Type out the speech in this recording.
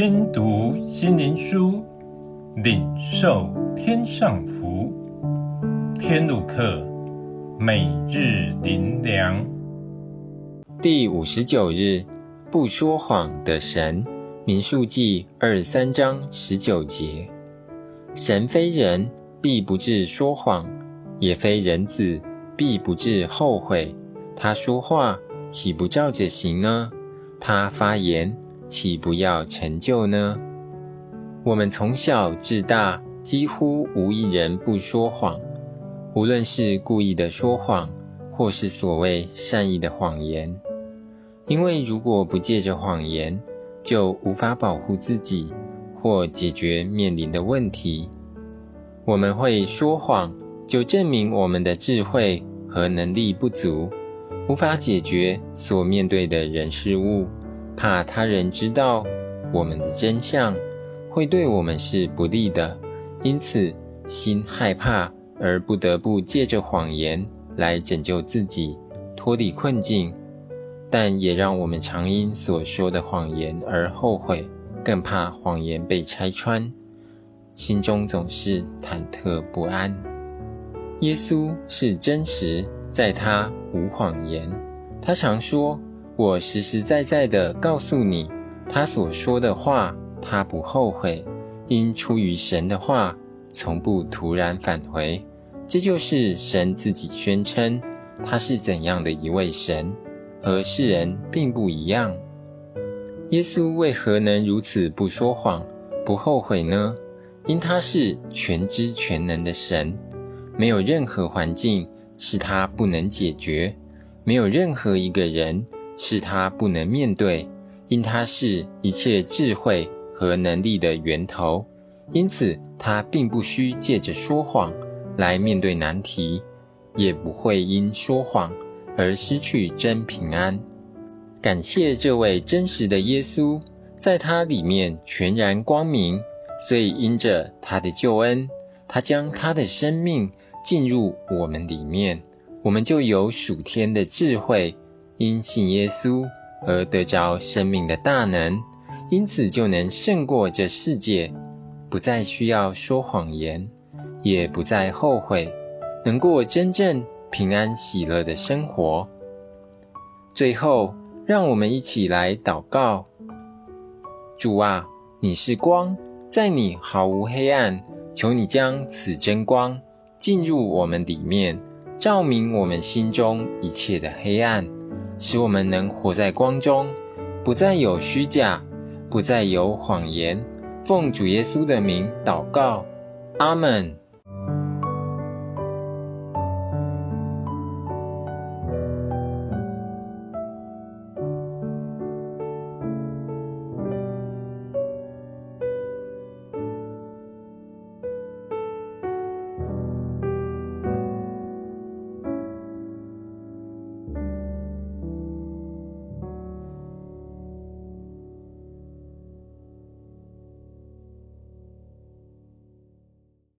听读心灵书，领受天上福。天路客，每日灵粮。第五十九日，不说谎的神。民数记二三章十九节。神非人，必不至说谎；也非人子，必不至后悔。他说话，岂不照着行呢？他发言，岂不要成就呢？我们从小至大，几乎无一人不说谎，无论是故意的说谎，或是所谓善意的谎言。因为如果不借着谎言，就无法保护自己或解决面临的问题。我们会说谎，就证明我们的智慧和能力不足，无法解决所面对的人事物。怕他人知道我们的真相，会对我们是不利的，因此心害怕而不得不借着谎言来拯救自己，脱离困境。但也让我们常因所说的谎言而后悔，更怕谎言被拆穿，心中总是忐忑不安。耶稣是真实，在他无谎言。他常说。我实实在在地告诉你，他所说的话，他不后悔，因出于神的话，从不突然返回。这就是神自己宣称他是怎样的一位神，和世人并不一样。耶稣为何能如此不说谎、不后悔呢？因他是全知全能的神，没有任何环境是他不能解决，没有任何一个人。是他不能面对，因他是一切智慧和能力的源头，因此他并不需借着说谎来面对难题，也不会因说谎而失去真平安。感谢这位真实的耶稣，在他里面全然光明，所以因着他的救恩，他将他的生命进入我们里面，我们就有属天的智慧。因信耶稣而得着生命的大能，因此就能胜过这世界，不再需要说谎言，也不再后悔，能过真正平安喜乐的生活。最后，让我们一起来祷告：主啊，你是光，在你毫无黑暗，求你将此真光进入我们里面，照明我们心中一切的黑暗。使我们能活在光中，不再有虚假，不再有谎言。奉主耶稣的名祷告，阿门。